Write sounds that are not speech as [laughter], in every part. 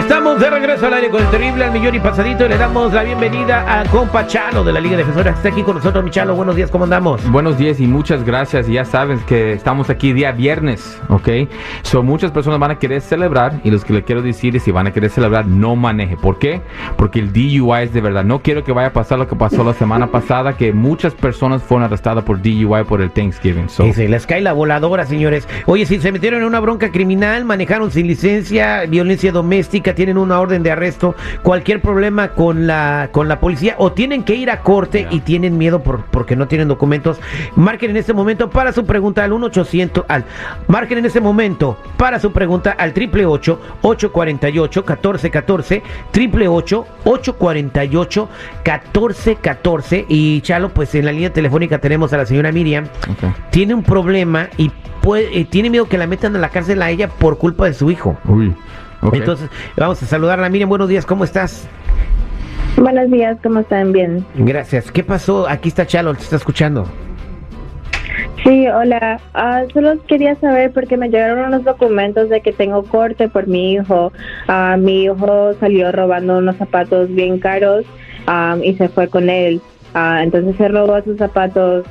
Estamos de regreso al aire con el terrible al millón y pasadito y le damos la bienvenida a compa Chalo de la Liga Defensora. Está aquí con nosotros, mi Chalo. Buenos días, ¿cómo andamos? Buenos días y muchas gracias. Ya saben que estamos aquí día viernes, ¿ok? So, muchas personas van a querer celebrar y los que le quiero decir es si van a querer celebrar, no maneje. ¿Por qué? Porque el DUI es de verdad. No quiero que vaya a pasar lo que pasó la semana [laughs] pasada, que muchas personas fueron arrestadas por DUI por el Thanksgiving. So, les cae la voladora, señores. Oye, si se metieron en una bronca criminal, manejaron sin licencia, violencia doméstica, tienen una orden de arresto, cualquier problema con la con la policía o tienen que ir a corte y tienen miedo por, porque no tienen documentos, marquen en este momento para su pregunta al 1800 al marquen en este momento para su pregunta al 888 848 1414 888 848 1414 y Chalo, pues en la línea telefónica tenemos a la señora Miriam. Tiene un problema y puede, eh, tiene miedo que la metan a la cárcel a ella por culpa de su hijo. Uy. Ok. Entonces, vamos a saludarla. Miriam, buenos días, ¿cómo estás? Buenos días, ¿cómo están? Bien. Gracias. ¿Qué pasó? Aquí está Chalo, te está escuchando. Sí, hola. Ah, solo quería saber porque me llegaron unos documentos de que tengo corte por mi hijo. Ah, mi hijo salió robando unos zapatos bien caros ah, y se fue con él. Entonces se robó sus zapatos.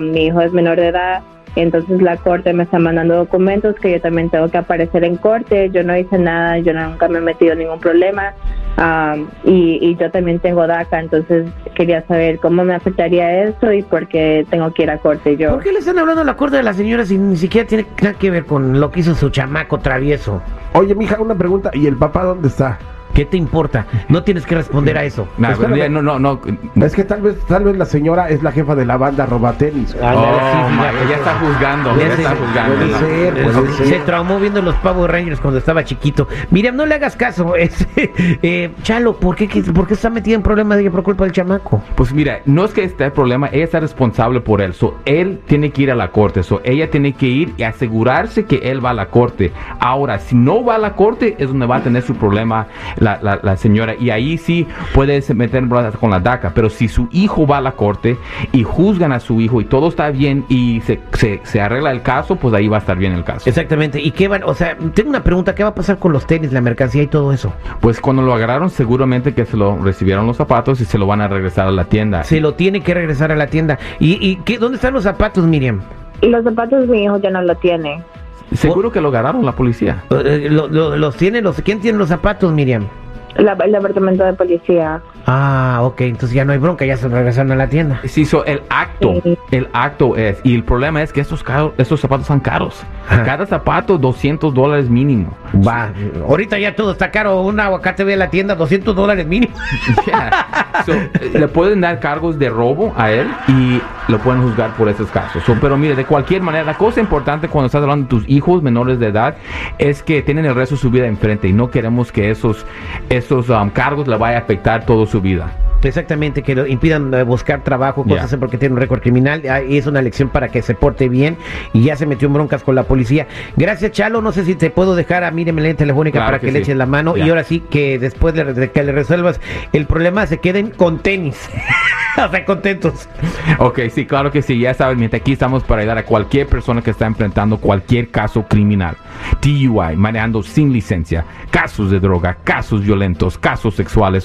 Mi hijo es menor de edad. Entonces la corte me está mandando documentos que yo también tengo que aparecer en corte. Yo no hice nada, yo nunca me he metido en ningún problema. Ah, y, y yo también tengo DACA, entonces quería saber cómo me afectaría eso y por qué tengo que ir a corte yo. ¿Por qué le están hablando a la corte de la señora si ni siquiera tiene nada que ver con lo que hizo su chamaco travieso? Oye, mija, una pregunta. ¿Y el papá dónde está? ¿Qué te importa? No tienes que responder a eso. Nah, Espérame. ya, no, no, no. Es que tal vez, tal vez la señora es la jefa de la banda Robatenis. Ah, Oh, sí, ya está juzgando, ya está juzgando. puede ¿no? ser, puede Ok. ser. Se traumó viendo los Power Rangers cuando estaba chiquito. Miriam, no le hagas caso. [laughs] Es, eh, Chalo, ¿por qué, qué- ¿por qué está metida en problemas de por culpa del chamaco? Pues mira, no es que esté el problema, ella está responsable por él. So, él tiene que ir a la corte. So, ella tiene que ir y asegurarse que él va a la corte. Ahora, si no va a la corte, es donde va a tener su problema la, la- la señora. Y ahí sí puede se meter con la DACA. Pero si su hijo va a la corte y juzgan a su hijo y todo está bien y se, se- se arregla el caso, pues ahí va a estar bien el caso. Exactamente. ¿Y qué van? O sea, tengo una pregunta. ¿Qué va a pasar con los tenis, la mercancía y todo eso? Pues cuando lo agarraron, seguramente que se lo recibieron los zapatos y se lo van a regresar a la tienda. Se lo tiene que regresar a la tienda. ¿Y, y qué, dónde están los zapatos, Miriam? Y los zapatos mi hijo ya no lo tiene. Seguro que lo agarraron la policía. Eh, lo- lo- los tiene los ¿Quién tiene los zapatos, Miriam? La- el departamento de policía. Ah, ok, entonces ya no hay bronca, ya se regresaron a la tienda. Sí, so, el acto, Sí. el acto es, y el problema es que estos, caros, estos zapatos son caros. Ajá. Cada zapato 200 dólares mínimo. Va, ahorita ya todo está caro, un aguacate ve a la tienda, 200 dólares mínimo. [laughs] Yeah. So, eh, le pueden dar cargos de robo a él y lo pueden juzgar por esos casos. So, pero mire, de cualquier manera, la cosa importante cuando estás hablando de tus hijos menores de edad es que tienen el resto de su vida enfrente y no queremos que esos, esos um, cargos le vaya a afectar toda su vida. Exactamente, que lo impidan eh, buscar trabajo, cosas porque tiene un récord criminal. Ah, y es una lección para que se porte bien y ya se metió en broncas con la policía. Gracias, Chalo. No sé si te puedo dejar a Miriam en la telefónica Claro para que que, le sí. eches la mano y ahora sí que después de, de que le resuelvas el problema se queden con tenis. [laughs] o sea, contentos. Ok, sí, claro que sí. Ya saben, mientras aquí estamos para ayudar a cualquier persona que está enfrentando cualquier caso criminal. DUI, manejando sin licencia, casos de droga, casos violentos, casos sexuales.